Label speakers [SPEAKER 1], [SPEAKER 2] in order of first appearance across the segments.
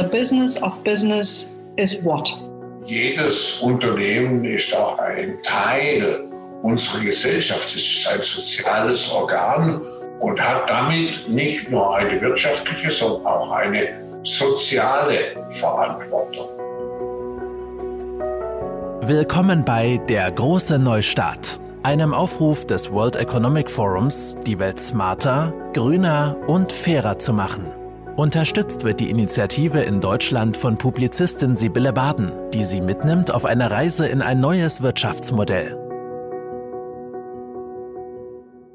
[SPEAKER 1] The business of business is what?
[SPEAKER 2] Jedes Unternehmen ist auch ein Teil unserer Gesellschaft. Es ist ein soziales Organ und hat damit nicht nur eine wirtschaftliche, sondern auch eine soziale Verantwortung.
[SPEAKER 3] Willkommen bei Der große Neustart, einem Aufruf des World Economic Forums, die Welt smarter, grüner und fairer zu machen. Unterstützt wird die Initiative in Deutschland von Publizistin Sibylle Baden, die sie mitnimmt auf eine Reise in ein neues Wirtschaftsmodell.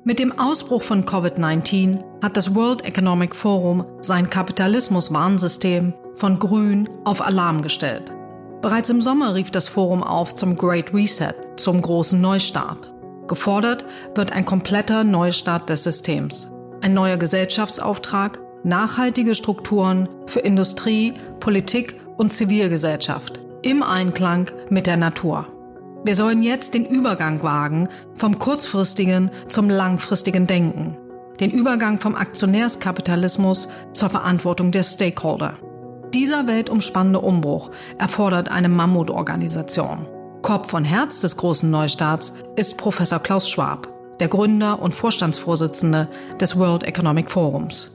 [SPEAKER 4] Mit dem Ausbruch von Covid-19 hat das World Economic Forum sein Kapitalismus-Warnsystem von grün auf Alarm gestellt. Bereits im Sommer rief das Forum auf zum Great Reset, zum großen Neustart. Gefordert wird ein kompletter Neustart des Systems, ein neuer Gesellschaftsauftrag, nachhaltige Strukturen für Industrie, Politik und Zivilgesellschaft im Einklang mit der Natur. Wir sollen jetzt den Übergang wagen vom kurzfristigen zum langfristigen Denken, den Übergang vom Aktionärskapitalismus zur Verantwortung der Stakeholder. Dieser weltumspannende Umbruch erfordert eine Mammutorganisation. Kopf und Herz des großen Neustarts ist Professor Klaus Schwab, der Gründer und Vorstandsvorsitzende des World Economic Forums.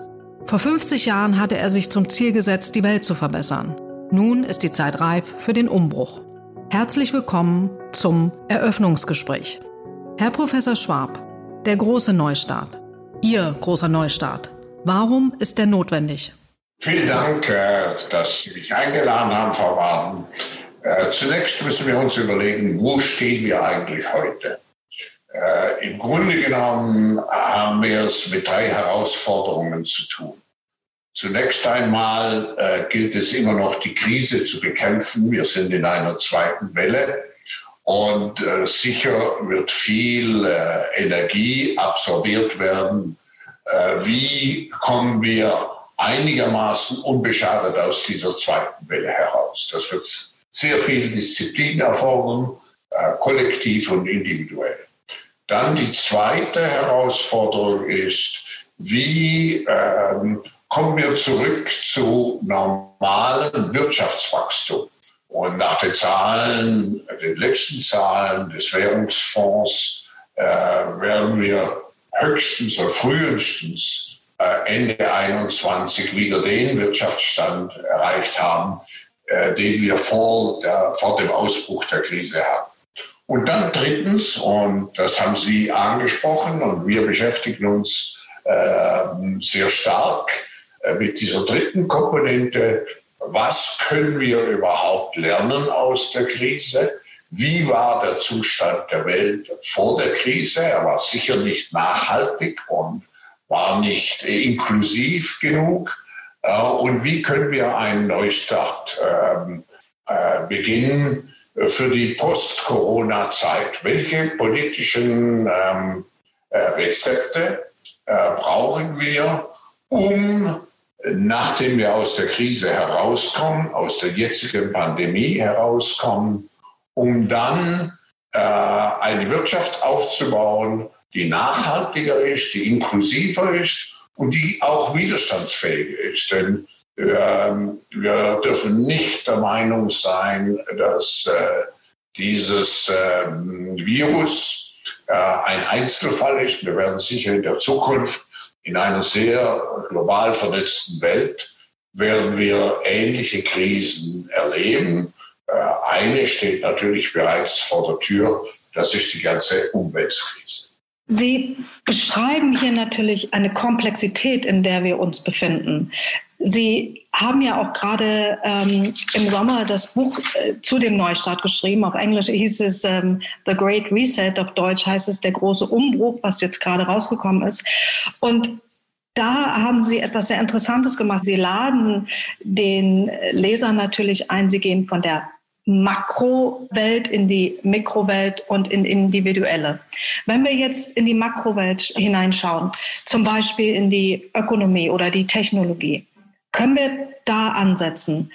[SPEAKER 4] Vor 50 Jahren hatte er sich zum Ziel gesetzt, die Welt zu verbessern. Nun ist die Zeit reif für den Umbruch. Herzlich willkommen zum Eröffnungsgespräch. Herr Professor Schwab, der große Neustart. Ihr großer Neustart. Warum ist der notwendig?
[SPEAKER 2] Vielen Dank, äh, dass Sie mich eingeladen haben, Frau Waden. Äh, zunächst müssen wir uns überlegen, wo stehen wir eigentlich heute? Äh, Im Grunde genommen haben wir es mit drei Herausforderungen zu tun. Zunächst einmal äh, gilt es immer noch, die Krise zu bekämpfen. Wir sind in einer zweiten Welle und äh, sicher wird viel äh, Energie absorbiert werden. Äh, wie kommen wir einigermaßen unbeschadet aus dieser zweiten Welle heraus? Das wird sehr viel Disziplin erfordern, äh, kollektiv und individuell. Dann die zweite Herausforderung ist, wie ähm, kommen wir zurück zu normalen Wirtschaftswachstum? Und nach den Zahlen, den letzten Zahlen des Währungsfonds, äh, werden wir höchstens oder frühestens äh, Ende 21 wieder den Wirtschaftsstand erreicht haben, äh, den wir vor, der, vor dem Ausbruch der Krise hatten. Und dann drittens, und das haben Sie angesprochen, und wir beschäftigen uns äh, sehr stark mit dieser dritten Komponente, was können wir überhaupt lernen aus der Krise? Wie war der Zustand der Welt vor der Krise? Er war sicher nicht nachhaltig und war nicht inklusiv genug. Äh, und wie können wir einen Neustart ähm, äh, beginnen? für die Post-Corona-Zeit. Welche politischen ähm, äh, Rezepte äh, brauchen wir, um, nachdem wir aus der Krise herauskommen, aus der jetzigen Pandemie herauskommen, um dann äh, eine Wirtschaft aufzubauen, die nachhaltiger ist, die inklusiver ist und die auch widerstandsfähiger ist. Denn ähm, wir dürfen nicht der Meinung sein, dass äh, dieses ähm, Virus äh, ein Einzelfall ist. Wir werden sicher in der Zukunft in einer sehr global vernetzten Welt werden wir ähnliche Krisen erleben. Äh, eine steht natürlich bereits vor der Tür, das ist die ganze Umweltkrise.
[SPEAKER 1] Sie beschreiben hier natürlich eine Komplexität, in der wir uns befinden. Sie haben ja auch gerade ähm, im Sommer das Buch äh, zu dem Neustart geschrieben. Auf Englisch hieß es ähm, The Great Reset, auf Deutsch heißt es der große Umbruch, was jetzt gerade rausgekommen ist. Und da haben Sie etwas sehr Interessantes gemacht. Sie laden den Leser natürlich ein, Sie gehen von der Makrowelt in die Mikrowelt und in individuelle. Wenn wir jetzt in die Makrowelt hineinschauen, zum Beispiel in die Ökonomie oder die Technologie, können wir da ansetzen?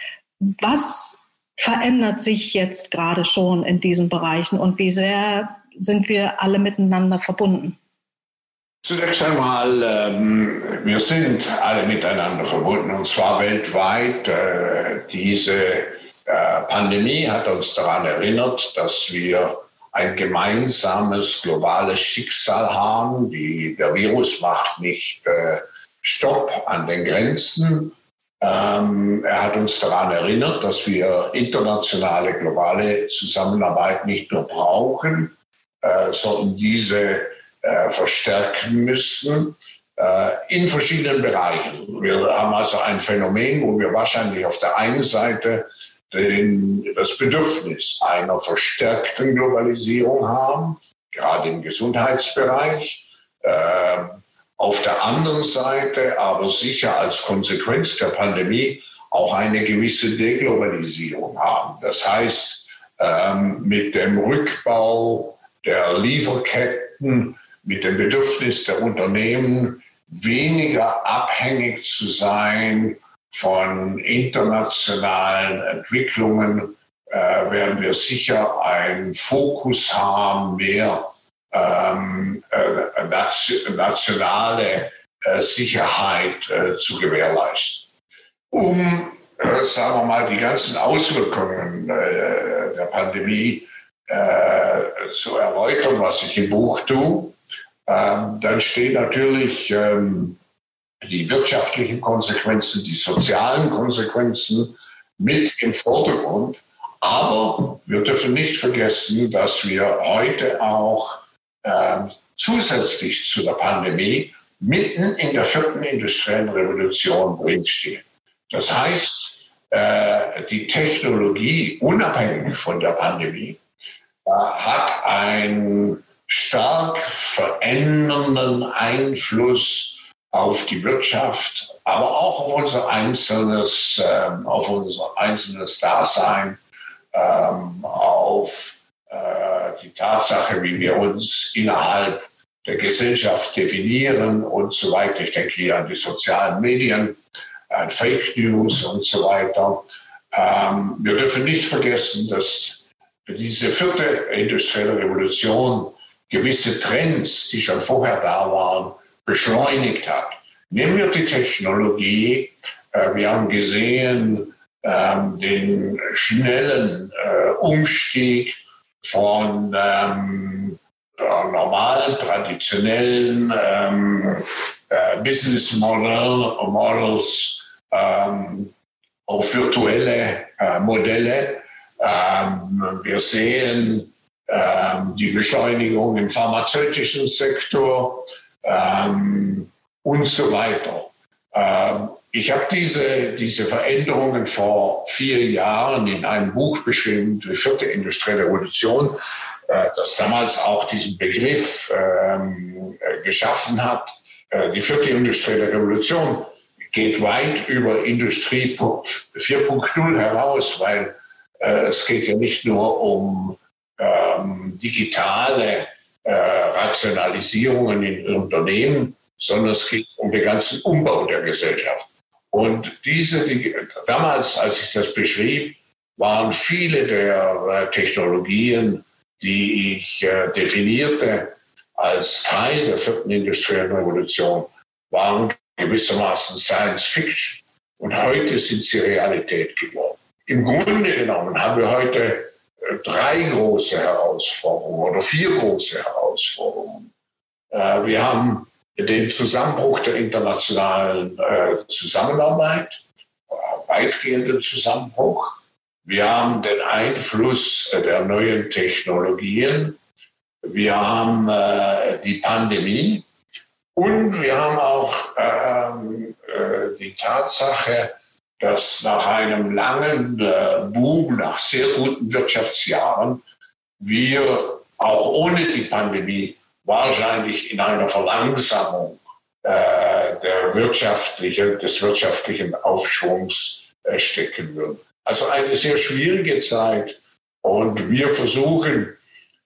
[SPEAKER 1] Was verändert sich jetzt gerade schon in diesen Bereichen und wie sehr sind wir alle miteinander verbunden?
[SPEAKER 2] Zunächst einmal, ähm, wir sind alle miteinander verbunden und zwar weltweit. Äh, diese äh, Pandemie hat uns daran erinnert, dass wir ein gemeinsames globales Schicksal haben. Die, der Virus macht nicht äh, Stopp an den Grenzen. Ähm, er hat uns daran erinnert, dass wir internationale globale Zusammenarbeit nicht nur brauchen, äh, sondern diese äh, verstärken müssen äh, in verschiedenen Bereichen. Wir haben also ein Phänomen, wo wir wahrscheinlich auf der einen Seite den, das Bedürfnis einer verstärkten Globalisierung haben, gerade im Gesundheitsbereich. Äh, auf der anderen Seite aber sicher als Konsequenz der Pandemie auch eine gewisse Deglobalisierung haben. Das heißt, ähm, mit dem Rückbau der Lieferketten mit dem Bedürfnis der Unternehmen, weniger abhängig zu sein von internationalen Entwicklungen, äh, werden wir sicher einen Fokus haben, mehr ähm, äh, nationale äh, Sicherheit äh, zu gewährleisten. Um, äh, sagen wir mal, die ganzen Auswirkungen äh, der Pandemie zu erläutern, was ich im Buch tue, ähm, dann stehen natürlich ähm, die wirtschaftlichen Konsequenzen, die sozialen Konsequenzen mit im Vordergrund. Aber wir dürfen nicht vergessen, dass wir heute auch äh, zusätzlich zu der Pandemie mitten in der vierten industriellen Revolution drinstehen. Das heißt, äh, die Technologie, unabhängig von der Pandemie, äh, hat ein stark verändernden Einfluss auf die Wirtschaft, aber auch auf unser einzelnes, äh, auf unser einzelnes Dasein, ähm, auf äh, die Tatsache, wie wir uns innerhalb der Gesellschaft definieren und so weiter. Ich denke hier an die sozialen Medien, an Fake News und so weiter. Ähm, wir dürfen nicht vergessen, dass diese vierte industrielle Revolution gewisse Trends, die schon vorher da waren, beschleunigt hat. Nehmen wir die Technologie. Äh, wir haben gesehen ähm, den schnellen äh, Umstieg von ähm, normalen, traditionellen ähm, äh, Business Model, Models auf virtuelle Modelle. wir sehen ähm, die Beschleunigung im pharmazeutischen Sektor ähm, und so weiter. Ich habe diese, diese Veränderungen vor vier Jahren in einem Buch beschrieben, die vierte industrielle Revolution, äh, das damals auch diesen Begriff ähm, geschaffen hat. Äh, die vierte industrielle Revolution geht weit über Industrie 4.0 heraus, weil äh, es geht ja nicht nur um ähm, digitale äh, Rationalisierungen in Unternehmen, sondern es geht um den ganzen Umbau der Gesellschaft. Und diese, die, damals, als ich das beschrieb, waren viele der äh, Technologien, die ich äh, definierte als Teil der vierten industriellen Revolution, waren gewissermaßen Science Fiction. Und heute sind sie Realität geworden. Im Grunde genommen haben wir heute drei große Herausforderungen oder vier große Herausforderungen. Äh, wir haben den Zusammenbruch der internationalen äh, Zusammenarbeit, weitgehenden Zusammenbruch. Wir haben den Einfluss der neuen Technologien. Wir haben äh, die Pandemie. Und wir haben auch ähm, die Tatsache, dass nach einem langen äh, Boom, nach sehr guten Wirtschaftsjahren, wir auch ohne die Pandemie wahrscheinlich in einer Verlangsamung äh, der wirtschaftliche, des wirtschaftlichen Aufschwungs äh, stecken würden. Also eine sehr schwierige Zeit und wir versuchen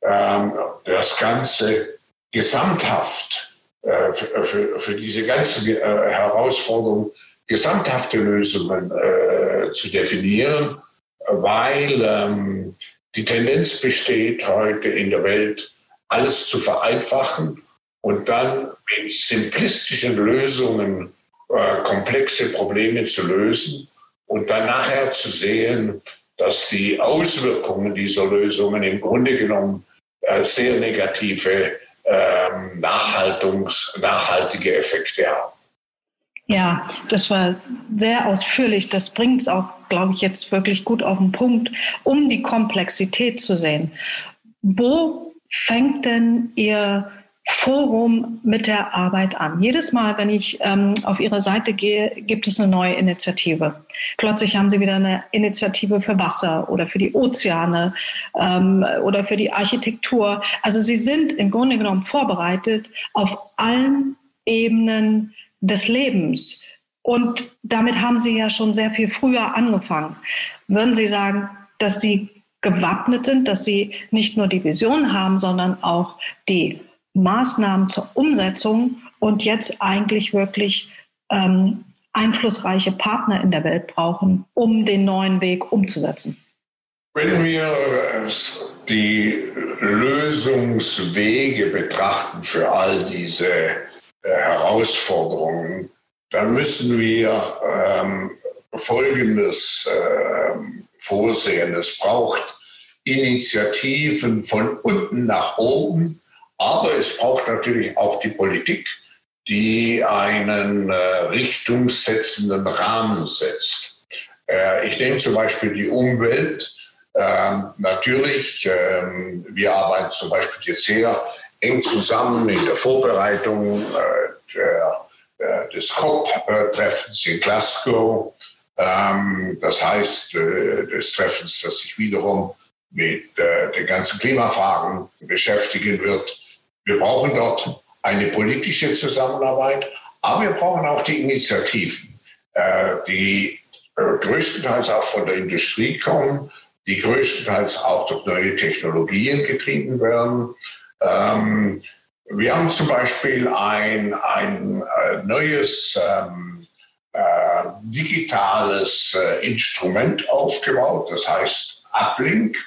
[SPEAKER 2] ähm, das Ganze gesamthaft äh, für, für, für, diese ganze äh, Herausforderung gesamthafte Lösungen äh, zu definieren, weil ähm, die Tendenz besteht heute in der Welt, alles zu vereinfachen und dann mit simplistischen Lösungen äh, komplexe Probleme zu lösen und dann nachher zu sehen, dass die Auswirkungen dieser Lösungen im Grunde genommen äh, sehr negative ähm, nachhaltige Effekte haben.
[SPEAKER 1] Ja, das war sehr ausführlich. Das bringt es auch, glaube ich, jetzt wirklich gut auf den Punkt, um die Komplexität zu sehen. Wo fängt denn Ihr Forum mit der Arbeit an? Jedes Mal, wenn ich ähm, auf Ihre Seite gehe, gibt es eine neue Initiative. Plötzlich haben Sie wieder eine Initiative für Wasser oder für die Ozeane ähm, oder für die Architektur. Also Sie sind im Grunde genommen vorbereitet auf allen Ebenen des Lebens. Und damit haben Sie ja schon sehr viel früher angefangen. Würden Sie sagen, dass Sie gewappnet sind, dass Sie nicht nur die Vision haben, sondern auch die Maßnahmen zur Umsetzung und jetzt eigentlich wirklich ähm, einflussreiche Partner in der Welt brauchen, um den neuen Weg umzusetzen?
[SPEAKER 2] Wenn wir die Lösungswege betrachten für all diese äh, Herausforderungen, dann müssen wir ähm, Folgendes äh, vorsehen. Es braucht Initiativen von unten nach oben, aber es braucht natürlich auch die Politik, die einen äh, richtungssetzenden Rahmen setzt. Äh, ich nehme zum Beispiel die Umwelt. Ähm, natürlich, ähm, wir arbeiten zum Beispiel jetzt sehr eng zusammen in der Vorbereitung äh, der, äh, des COP-Treffens in Glasgow. Ähm, das heißt, äh, des Treffens, das sich wiederum mit den ganzen Klimafragen beschäftigen wird. Wir brauchen dort eine politische Zusammenarbeit, aber wir brauchen auch die Initiativen, die größtenteils auch von der Industrie kommen, die größtenteils auch durch neue Technologien getrieben werden. Ähm, wir haben zum Beispiel ein, ein äh, neues ähm, äh, digitales äh, Instrument aufgebaut, das heißt Uplink.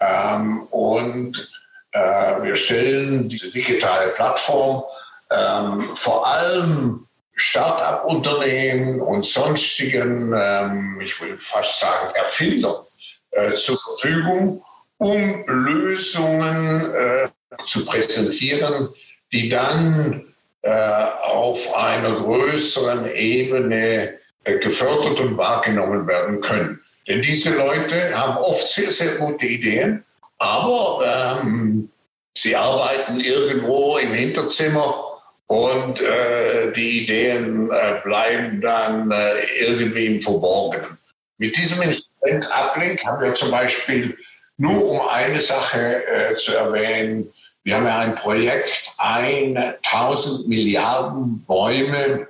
[SPEAKER 2] Ähm, und äh, wir stellen diese digitale Plattform ähm, vor allem Start-up-Unternehmen und sonstigen, ähm, ich will fast sagen, Erfindern äh, zur Verfügung, um Lösungen äh, zu präsentieren, die dann auf einer größeren Ebene äh, gefördert und wahrgenommen werden können. Denn diese Leute haben oft sehr, sehr gute Ideen, aber ähm, sie arbeiten irgendwo im Hinterzimmer und äh, die Ideen äh, bleiben dann äh, irgendwie im Verborgenen. Mit diesem Instrument Uplink haben wir zum Beispiel nur um eine Sache äh, zu erwähnen, wir haben ja ein Projekt, 1000 Milliarden Bäume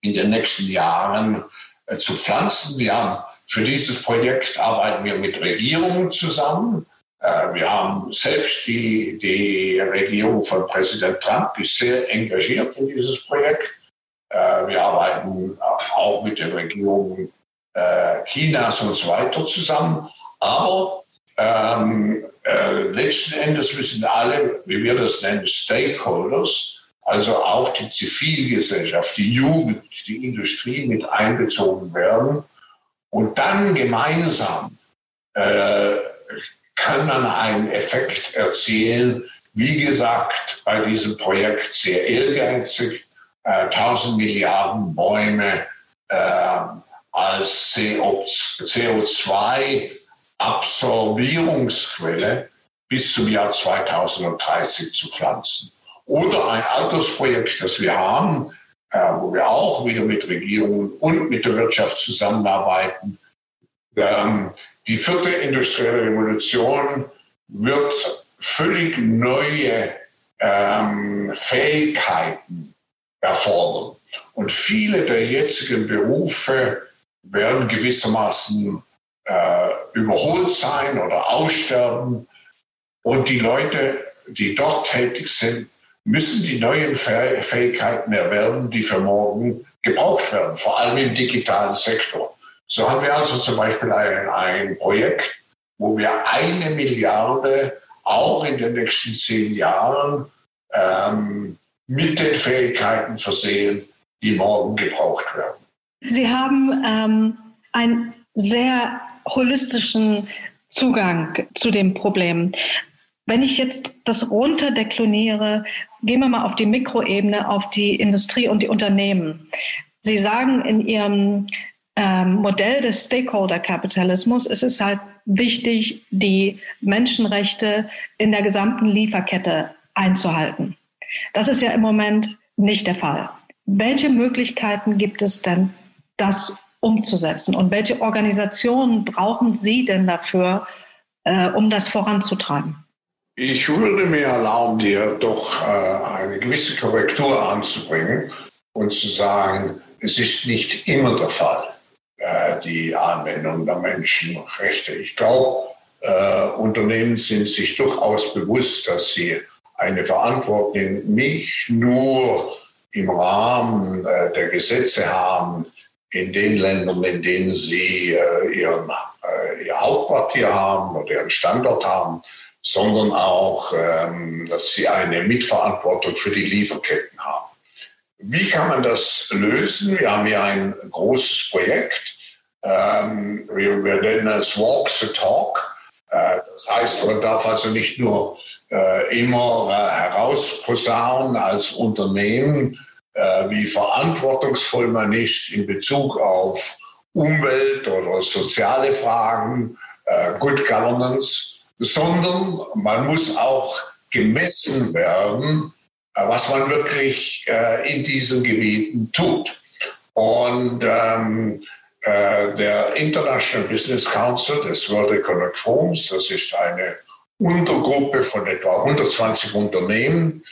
[SPEAKER 2] in den nächsten Jahren äh, zu pflanzen. Wir haben für dieses Projekt arbeiten wir mit Regierungen zusammen. Äh, wir haben selbst die, die Regierung von Präsident Trump ist sehr engagiert in dieses Projekt. Äh, wir arbeiten auch mit den Regierungen Chinas und so weiter zusammen. Aber ähm, äh, letzten Endes müssen alle, wie wir das nennen, Stakeholders, also auch die Zivilgesellschaft, die Jugend, die Industrie mit einbezogen werden. Und dann gemeinsam äh, kann man einen Effekt erzielen. Wie gesagt, bei diesem Projekt sehr ehrgeizig, äh, 1000 Milliarden Bäume äh, als CO2 Absorbierungsquelle bis zum Jahr 2030 zu pflanzen. Oder ein Altersprojekt, das wir haben, äh, wo wir auch wieder mit Regierungen und mit der Wirtschaft zusammenarbeiten. Ähm, die vierte industrielle Revolution wird völlig neue ähm, Fähigkeiten erfordern. Und viele der jetzigen Berufe werden gewissermaßen äh, überholt sein oder aussterben. Und die Leute, die dort tätig sind, müssen die neuen Fähigkeiten erwerben, die für morgen gebraucht werden, vor allem im digitalen Sektor. So haben wir also zum Beispiel ein, ein Projekt, wo wir eine Milliarde auch in den nächsten zehn Jahren ähm, mit den Fähigkeiten versehen, die morgen gebraucht werden.
[SPEAKER 1] Sie haben ähm, einen sehr holistischen Zugang zu dem Problem. Wenn ich jetzt das runterdekliniere, gehen wir mal auf die Mikroebene, auf die Industrie und die Unternehmen. Sie sagen in Ihrem ähm, Modell des Stakeholder-Kapitalismus ist es halt wichtig, die Menschenrechte in der gesamten Lieferkette einzuhalten. Das ist ja im Moment nicht der Fall. Welche Möglichkeiten gibt es denn, das umzusetzen? Und welche Organisationen brauchen Sie denn dafür, äh, um das voranzutreiben?
[SPEAKER 2] Ich würde mir erlauben, dir doch äh, eine gewisse Korrektur anzubringen und zu sagen, es ist nicht immer der Fall, äh, die Anwendung der Menschenrechte. Ich glaube, äh, Unternehmen sind sich durchaus bewusst, dass sie eine Verantwortung nicht nur im Rahmen äh, der Gesetze haben, in den Ländern, in denen sie äh, ihren, äh, ihr Hauptquartier haben oder ihren Standort haben, sondern auch, ähm, dass sie eine Mitverantwortung für die Lieferketten haben. Wie kann man das lösen? Wir haben hier ein großes Projekt. Ähm, wir, wir nennen es Walk the Talk. Äh, das heißt, man darf also nicht nur äh, immer äh, herausposaunen als Unternehmen, äh, wie verantwortungsvoll man ist in Bezug auf Umwelt oder soziale Fragen, äh, Good Governance, sondern man muss auch gemessen werden, äh, was man wirklich in diesen Gebieten tut. Und ähm, äh, der International Business Council des World Economic Forums, das ist eine Untergruppe von etwa 120 Unternehmen,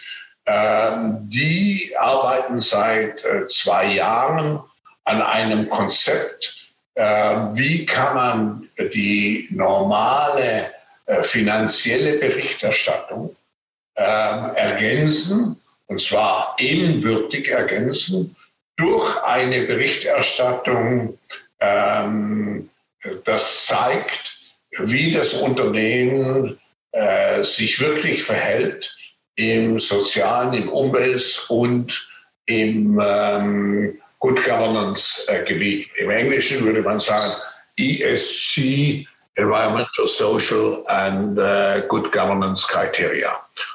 [SPEAKER 2] ähm, die arbeiten seit äh, zwei Jahren an einem Konzept, äh, wie kann man die normale äh, finanzielle Berichterstattung ähm, ergänzen, und zwar ebenbürtig ergänzen, durch eine Berichterstattung, ähm, das zeigt, wie das Unternehmen sich wirklich verhält im sozialen, im Umwelt- und im ähm, Good Governance-Gebiet. Äh, Im Englischen würde man sagen ESG, Environmental, Social and uh, Good Governance Criteria.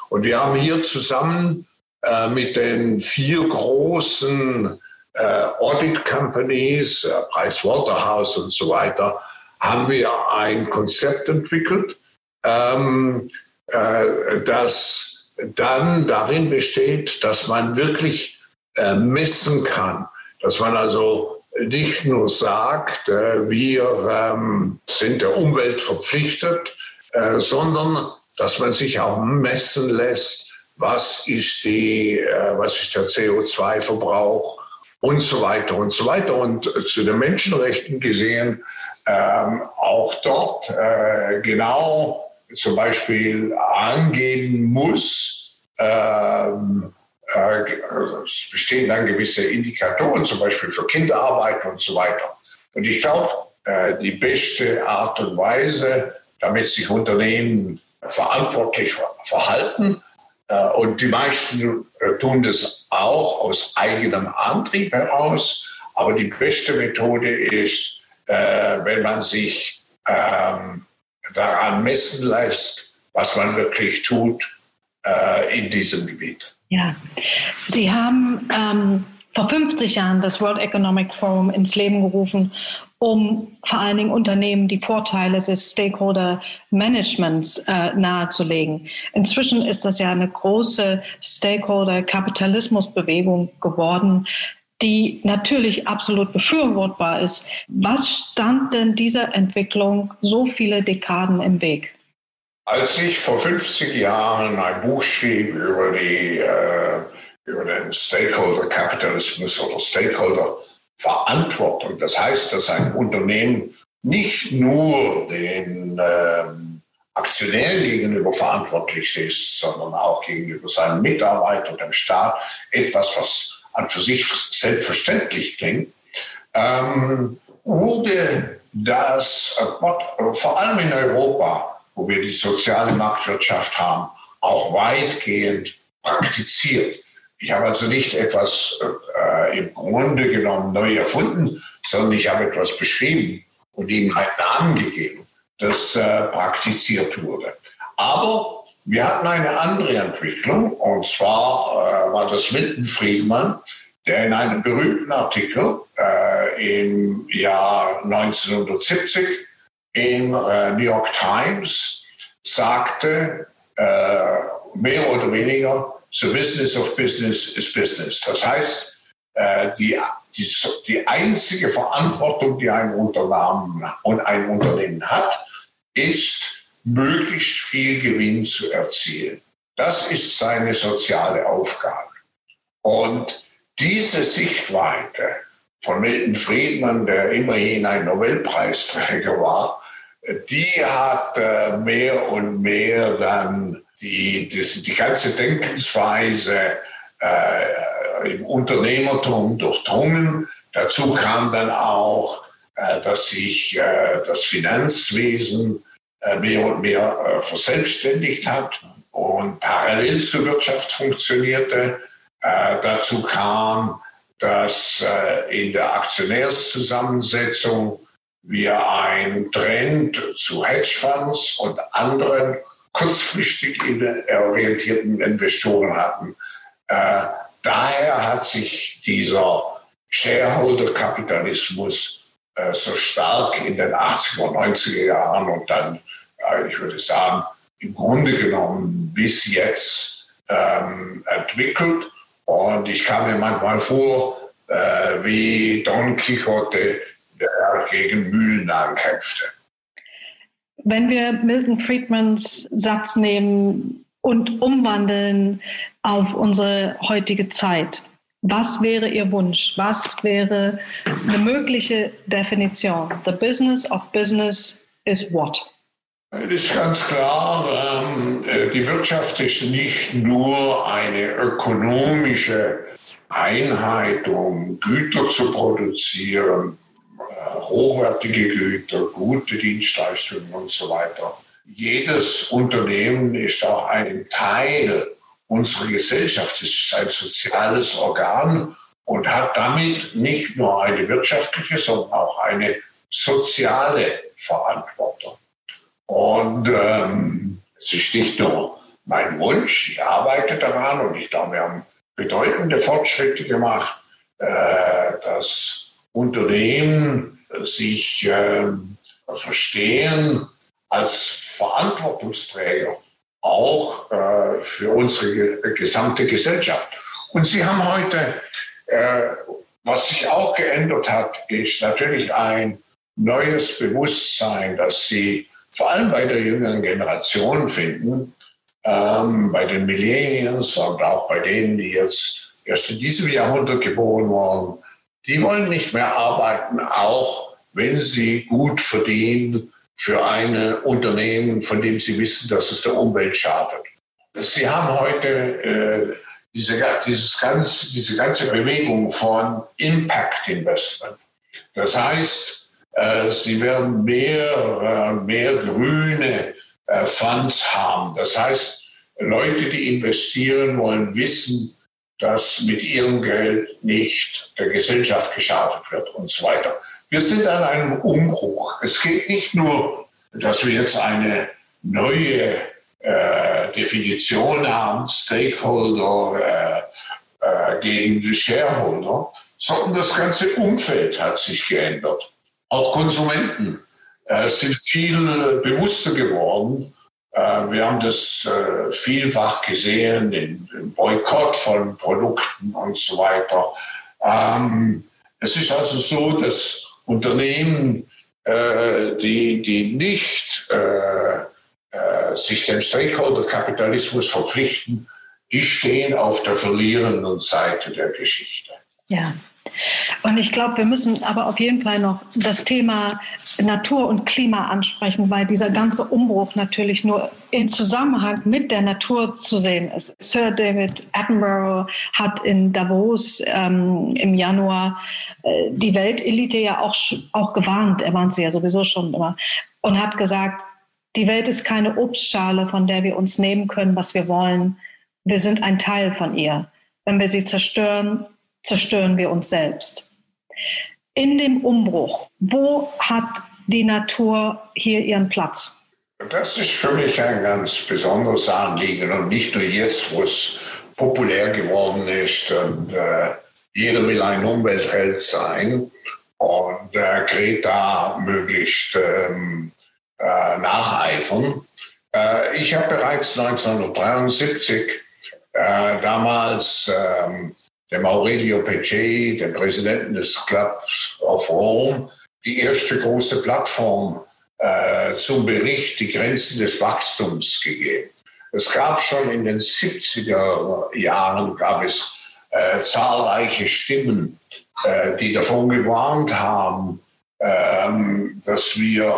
[SPEAKER 2] Und wir haben hier zusammen äh, mit den vier großen äh, Audit Companies, äh, Pricewaterhouse und so weiter, haben wir ein Konzept entwickelt, ähm, äh, das dann darin besteht, dass man wirklich äh, messen kann, dass man also nicht nur sagt, äh, wir ähm, sind der Umwelt verpflichtet, äh, sondern dass man sich auch messen lässt, was ist, die, äh, was ist der CO2-Verbrauch und so weiter und so weiter. Und zu den Menschenrechten gesehen, ähm, auch dort äh, genau zum Beispiel angehen muss, ähm, äh, es bestehen dann gewisse Indikatoren, zum Beispiel für Kinderarbeit und so weiter. Und ich glaube, äh, die beste Art und Weise, damit sich Unternehmen verantwortlich verhalten, äh, und die meisten äh, tun das auch aus eigenem Antrieb heraus, aber die beste Methode ist, äh, wenn man sich ähm, daran messen lässt, was man wirklich tut äh, in diesem Gebiet.
[SPEAKER 1] Ja, Sie haben ähm, vor 50 Jahren das World Economic Forum ins Leben gerufen, um vor allen Dingen Unternehmen die Vorteile des Stakeholder Managements äh, nahezulegen. Inzwischen ist das ja eine große Stakeholder-Kapitalismus-Bewegung geworden, die natürlich absolut befürwortbar ist. Was stand denn dieser Entwicklung so viele Dekaden im Weg?
[SPEAKER 2] Als ich vor 50 Jahren ein Buch schrieb über, die, äh, über den Stakeholder-Kapitalismus oder Stakeholder-Verantwortung, das heißt, dass ein Unternehmen nicht nur den äh, Aktionären gegenüber verantwortlich ist, sondern auch gegenüber seinen Mitarbeitern, dem Staat, etwas, was an für sich selbstverständlich klingt, ähm, wurde das äh, vor allem in Europa, wo wir die soziale Marktwirtschaft haben, auch weitgehend praktiziert. Ich habe also nicht etwas äh, im Grunde genommen neu erfunden, sondern ich habe etwas beschrieben und ihm einen Namen gegeben, das äh, praktiziert wurde. Aber wir hatten eine andere Entwicklung, und zwar äh, war das Milton Friedman, der in einem berühmten Artikel äh, im Jahr 1970 in äh, New York Times sagte, äh, mehr oder weniger, the business of business is business. Das heißt, äh, die, die, die einzige Verantwortung, die ein Unternehmen und ein Unternehmen hat, ist, möglichst viel Gewinn zu erzielen. Das ist seine soziale Aufgabe. Und diese Sichtweite von Milton Friedman, der immerhin ein Nobelpreisträger war, die hat äh, mehr und mehr dann die, die, die ganze Denkensweise äh, im Unternehmertum durchdrungen. Dazu kam dann auch, äh, dass sich äh, das Finanzwesen mehr und mehr äh, verselbstständigt hat und parallel zur Wirtschaft funktionierte. Äh, dazu kam, dass in der Aktionärszusammensetzung wir einen Trend zu Hedgefonds und anderen kurzfristig orientierten Investoren hatten. daher hat sich dieser Shareholder-Kapitalismus so stark in den 80er und 90er Jahren und dann ich würde sagen, im Grunde genommen bis jetzt ähm, entwickelt. Und ich kam mir manchmal vor, äh, wie Don Quixote, der gegen Mühlen ankämpfte.
[SPEAKER 1] Wenn wir Milton Friedmans Satz nehmen und umwandeln auf unsere heutige Zeit, was wäre Ihr Wunsch? Was wäre eine mögliche Definition? The business of business is what?
[SPEAKER 2] Es ist ganz klar, ähm, äh, die Wirtschaft ist nicht nur eine ökonomische Einheit, um Güter zu produzieren, äh, hochwertige Güter, gute Dienstleistungen und so weiter. Jedes Unternehmen ist auch ein Teil unserer Gesellschaft. Es ist ein soziales Organ und hat damit nicht nur eine wirtschaftliche, sondern auch eine soziale Verantwortung. Und ähm, es ist nicht nur mein Wunsch, ich arbeite daran und ich glaube, wir haben bedeutende Fortschritte gemacht, äh, dass Unternehmen sich äh, verstehen als Verantwortungsträger auch äh, für unsere ge gesamte Gesellschaft. Und Sie haben heute, äh, was sich auch geändert hat, ist natürlich ein neues Bewusstsein, dass Sie vor allem bei der jüngeren Generation finden, ähm, bei den Millennials und auch bei denen, die jetzt erst in diesem Jahrhundert geboren wurden, die wollen nicht mehr arbeiten, auch wenn sie gut verdienen für ein Unternehmen, von dem sie wissen, dass es der Umwelt schadet. Sie haben heute äh, diese, dieses ganz, diese ganze Bewegung von Impact Investment. Das heißt, äh, sie werden mehr, äh, mehr grüne äh, Funds haben. Das heißt, Leute, die investieren wollen, wissen, dass mit ihrem Geld nicht der Gesellschaft geschadet wird und so weiter. Wir sind an einem Umbruch. Es geht nicht nur, dass wir jetzt eine neue äh, Definition haben, Stakeholder äh, äh, gegen die Shareholder, sondern das ganze Umfeld hat sich geändert. Auch Konsumenten äh, sind viel bewusster geworden. Äh, wir haben das äh, vielfach gesehen, den, Boykott von Produkten und so weiter. Ähm, es ist also so, dass Unternehmen, äh, die, die nicht äh, äh, sich dem Stakeholder-Kapitalismus verpflichten, die stehen auf der verlierenden Seite der Geschichte.
[SPEAKER 1] Ja, und ich glaube, wir müssen aber auf jeden Fall noch das Thema Natur und Klima ansprechen, weil dieser ganze Umbruch natürlich nur in Zusammenhang mit der Natur zu sehen ist. Sir David Attenborough hat in Davos ähm, im Januar äh, die Weltelite ja auch, auch gewarnt, er warnt sie ja sowieso schon immer, und hat gesagt, die Welt ist keine Obstschale, von der wir uns nehmen können, was wir wollen. wir sind ein Teil von ihr. Wenn wir sie zerstören, zerstören wir uns selbst. In dem Umbruch, wo hat die Natur hier ihren Platz?
[SPEAKER 2] Das ist für mich ein ganz besonderes Anliegen und nicht nur jetzt, wo es populär geworden ist und äh, jeder will ein Umweltheld sein und äh, Greta möglichst ähm, äh, nacheifern. Äh, ich habe bereits 1973 äh, damals ähm, dem Aurelio Pecce, dem Präsidenten des Clubs of Rome, die erste große Plattform äh, zum Bericht die Grenzen des Wachstums gegeben. Es gab schon in den 70er Jahren gab es äh, zahlreiche Stimmen, äh, die davon gewarnt haben, ähm, dass wir,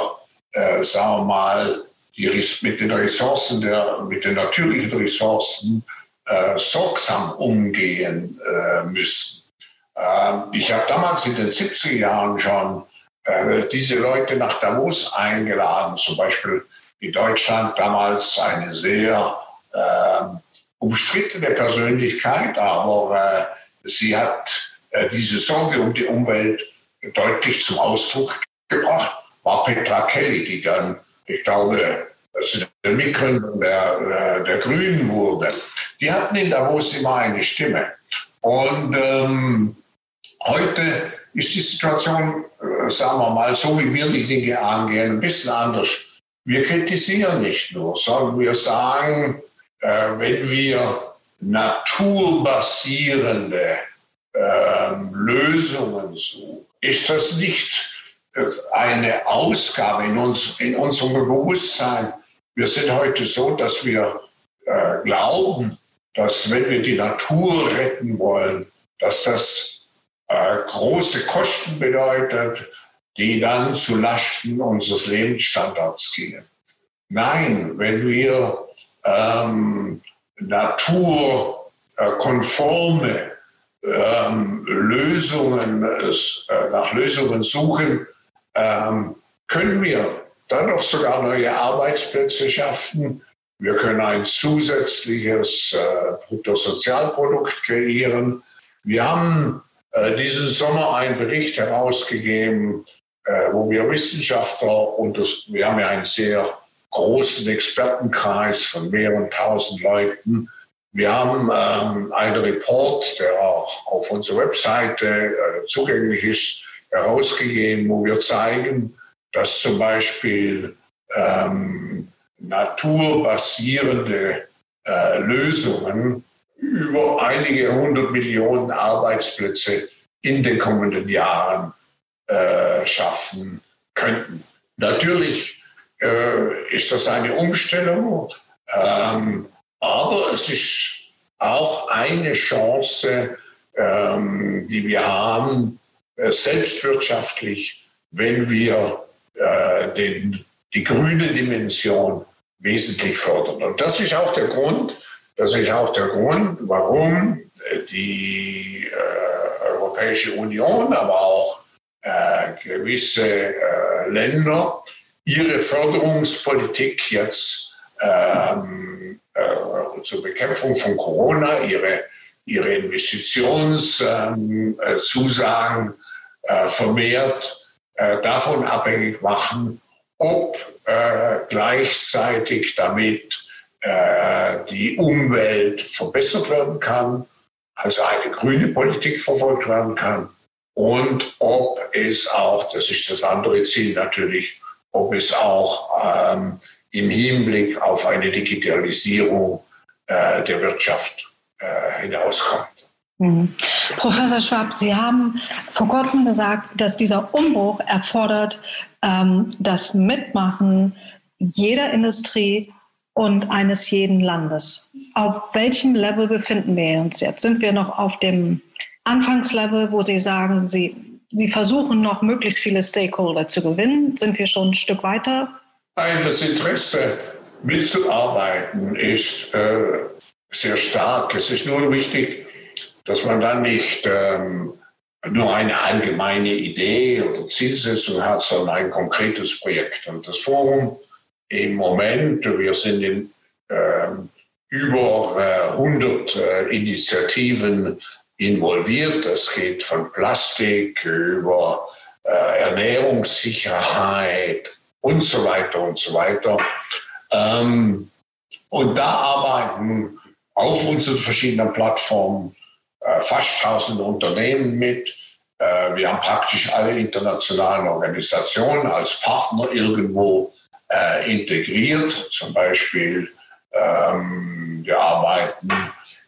[SPEAKER 2] äh, sagen wir mal, die, mit den Ressourcen, der, mit den natürlichen Ressourcen äh, sorgsam umgehen äh, müssen. Ähm, ich habe damals in den 70er Jahren schon äh, diese Leute nach Davos eingeladen, zum Beispiel in Deutschland damals eine sehr äh, umstrittene Persönlichkeit, aber äh, sie hat äh, diese Sorge um die Umwelt deutlich zum Ausdruck gebracht, war Petra Kelly, die dann, ich glaube, also der Mitgründer der, äh, der Grünen wurde. Die hatten in Davos immer eine Stimme. Und ähm, heute ist die Situation, äh, sagen wir mal, so wie wir die Dinge angehen, ein bisschen anders. Wir kritisieren nicht nur, sondern wir sagen, äh, wenn wir naturbasierende äh, Lösungen suchen, ist das nicht äh, eine Ausgabe in, uns, in unserem Bewusstsein. Wir sind heute so, dass wir äh, glauben, dass wenn wir die Natur retten wollen, dass das äh, große Kosten bedeutet, die dann zu Lasten unseres Lebensstandards gehen. Nein, wenn wir ähm, naturkonforme ähm, Lösungen, äh, nach Lösungen suchen, ähm, können wir dadurch sogar neue Arbeitsplätze schaffen. Wir können ein zusätzliches äh, Bruttosozialprodukt kreieren. Wir haben äh, diesen Sommer einen Bericht herausgegeben, äh, wo wir Wissenschaftler und das, wir haben ja einen sehr großen Expertenkreis von mehreren tausend Leuten. Wir haben ähm, einen Report, der auch auf unserer Webseite äh, zugänglich ist, herausgegeben, wo wir zeigen, dass zum Beispiel ähm, naturbasierende äh, Lösungen über einige hundert Millionen Arbeitsplätze in den kommenden Jahren äh, schaffen könnten. Natürlich äh, ist das eine Umstellung, ähm, aber es ist auch eine Chance, ähm, die wir haben, äh, selbstwirtschaftlich, wenn wir äh, den, die grüne Dimension wesentlich fördern. Und das ist auch der Grund, das ist auch der Grund, warum äh, die äh, Europäische Union, aber auch äh, gewisse äh, Länder ihre Förderungspolitik jetzt ähm, äh, zur Bekämpfung von Corona, ihre, ihre Investitionszusagen ähm, äh, vermehrt davon abhängig machen, ob gleichzeitig damit äh, die Umwelt verbessert werden kann, also eine grüne Politik verfolgt werden kann und ob es auch, das ist das andere Ziel natürlich, ob es auch ähm, im Hinblick auf eine Digitalisierung äh, der Wirtschaft äh, hinauskommt.
[SPEAKER 1] Mhm. Professor Schwab, Sie haben vor kurzem gesagt, dass dieser Umbruch erfordert ähm, das Mitmachen jeder Industrie und eines jeden Landes. Auf welchem Level befinden wir uns jetzt? Sind wir noch auf dem Anfangslevel, wo Sie sagen, Sie, Sie versuchen noch möglichst viele Stakeholder zu gewinnen? Sind wir schon ein Stück weiter?
[SPEAKER 2] Nein, das Interesse mitzuarbeiten ist äh, sehr stark. Es ist nur wichtig, dass man dann nicht ähm, nur eine allgemeine Idee oder Zielsetzung hat, sondern ein konkretes Projekt. Und das Forum im Moment, wir sind in, ähm, über 100 Initiativen involviert. Das geht von Plastik über Ernährungssicherheit und so weiter und so weiter. Ähm, und da arbeiten auf unseren verschiedenen Plattformen fast 1000 Unternehmen mit. Wir haben praktisch alle internationalen Organisationen als Partner irgendwo integriert, zum Beispiel ähm, wir arbeiten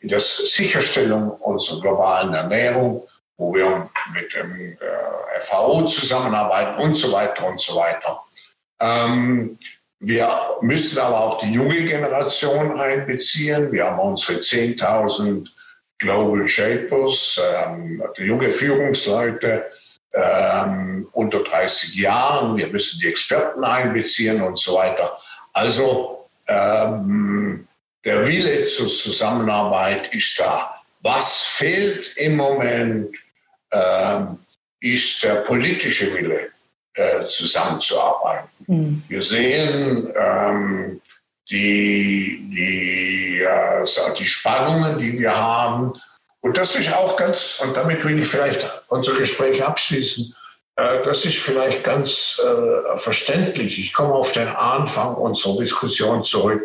[SPEAKER 2] in der Sicherstellung unserer globalen Ernährung, wo wir mit dem äh, FAO zusammenarbeiten und so weiter und so weiter. Ähm, wir müssen aber auch die junge Generation einbeziehen. Wir haben unsere 10.000 Global Shapers, ähm, junge Führungsleute ähm, unter 30 Jahren. Wir müssen die Experten einbeziehen und so weiter. Also ähm, der Wille zur Zusammenarbeit ist da. Was fehlt im Moment, ähm, ist der politische Wille, äh, zusammenzuarbeiten. Mhm. Wir sehen ähm, die, die, äh, die Spannungen, die wir haben. Und das ist auch ganz, und damit will ich vielleicht unser Gespräch abschließen, äh, das ist vielleicht ganz äh, verständlich. Ich komme auf den Anfang unserer Diskussion zurück.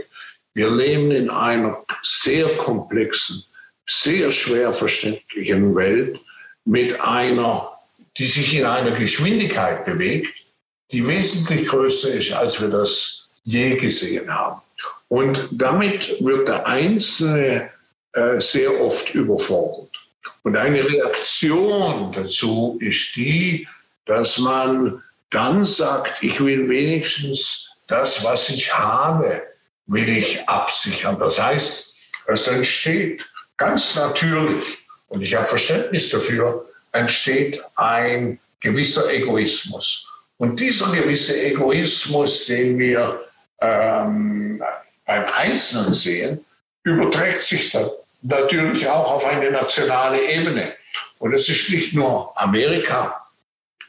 [SPEAKER 2] Wir leben in einer sehr komplexen, sehr schwer verständlichen Welt mit einer, die sich in einer Geschwindigkeit bewegt, die wesentlich größer ist, als wir das je gesehen haben. Und damit wird der Einzelne äh, sehr oft überfordert. Und eine Reaktion dazu ist die, dass man dann sagt, ich will wenigstens das, was ich habe, will ich absichern. Das heißt, es entsteht ganz natürlich, und ich habe Verständnis dafür, entsteht ein gewisser Egoismus. Und dieser gewisse Egoismus, den wir ähm, beim Einzelnen sehen, überträgt sich dann natürlich auch auf eine nationale Ebene. Und es ist nicht nur Amerika,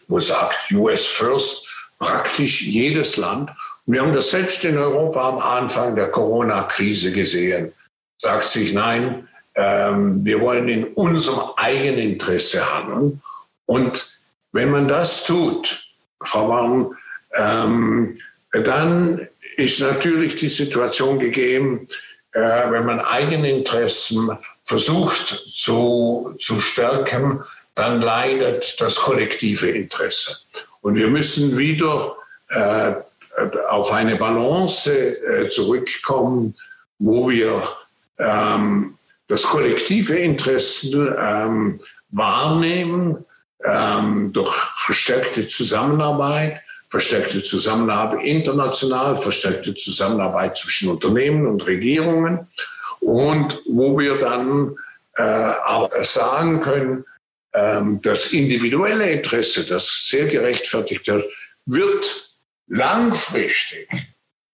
[SPEAKER 2] wo sagt US First praktisch jedes Land. Und wir haben das selbst in Europa am Anfang der Corona-Krise gesehen. Sagt sich, nein, ähm, wir wollen in unserem eigenen Interesse handeln. Und wenn man das tut, Frau Baum, ähm, dann ist natürlich die Situation gegeben, wenn man eigene Interessen versucht zu, zu stärken, dann leidet das kollektive Interesse. Und wir müssen wieder äh, auf eine Balance äh, zurückkommen, wo wir ähm, das kollektive Interesse ähm, wahrnehmen ähm, durch verstärkte Zusammenarbeit, verstärkte Zusammenarbeit international, verstärkte Zusammenarbeit zwischen Unternehmen und Regierungen und wo wir dann äh, auch sagen können, ähm, das individuelle Interesse, das sehr gerechtfertigt ist, wird langfristig,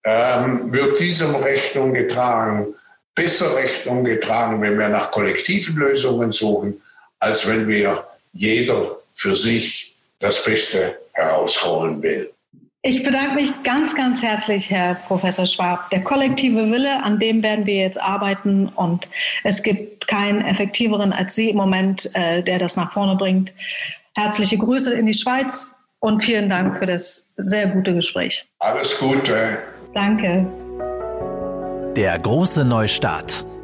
[SPEAKER 2] ähm, wird diesem Rechnung getragen, besser Rechnung getragen, wenn wir nach kollektiven Lösungen suchen, als wenn wir jeder für sich das Beste herausholen will.
[SPEAKER 1] Ich bedanke mich ganz, ganz herzlich, Herr Professor Schwab. Der kollektive Wille, an dem werden wir jetzt arbeiten und es gibt keinen effektiveren als Sie im Moment, äh, der das nach vorne bringt. Herzliche Grüße in die Schweiz und vielen Dank für das sehr gute Gespräch.
[SPEAKER 2] Alles Gute.
[SPEAKER 1] Danke.
[SPEAKER 3] Der große Neustart.